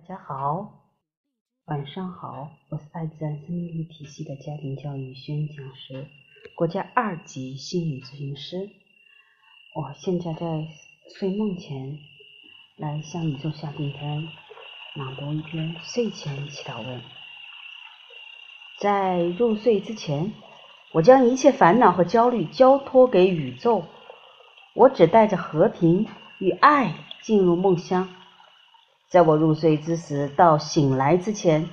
大家好，晚上好，我是爱自然生命力体系的家庭教育宣讲师，国家二级心理咨询师。我现在在睡梦前来向宇宙下订单，朗读一篇睡前祈祷文。在入睡之前，我将一切烦恼和焦虑交托给宇宙，我只带着和平与爱进入梦乡。在我入睡之时到醒来之前，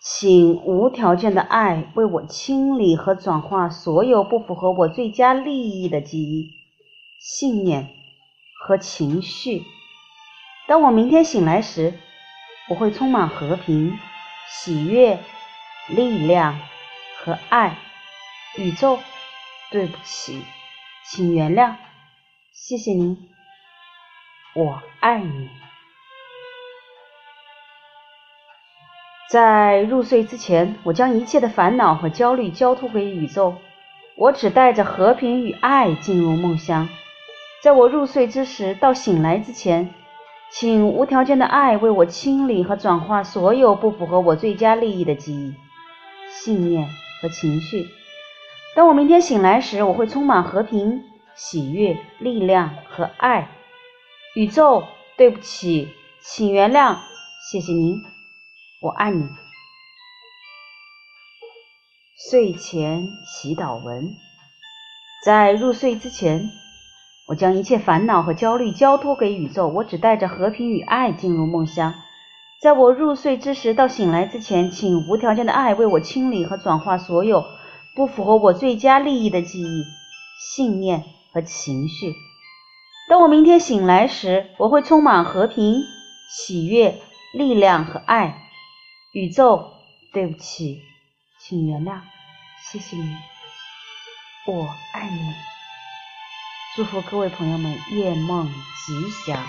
请无条件的爱为我清理和转化所有不符合我最佳利益的记忆、信念和情绪。当我明天醒来时，我会充满和平、喜悦、力量和爱。宇宙，对不起，请原谅，谢谢您，我爱你。在入睡之前，我将一切的烦恼和焦虑交托给宇宙，我只带着和平与爱进入梦乡。在我入睡之时到醒来之前，请无条件的爱为我清理和转化所有不符合我最佳利益的记忆、信念和情绪。当我明天醒来时，我会充满和平、喜悦、力量和爱。宇宙，对不起，请原谅，谢谢您。我爱你。睡前祈祷文：在入睡之前，我将一切烦恼和焦虑交托给宇宙，我只带着和平与爱进入梦乡。在我入睡之时到醒来之前，请无条件的爱为我清理和转化所有不符合我最佳利益的记忆、信念和情绪。当我明天醒来时，我会充满和平、喜悦、力量和爱。宇宙，对不起，请原谅，谢谢你，我爱你。祝福各位朋友们夜梦吉祥。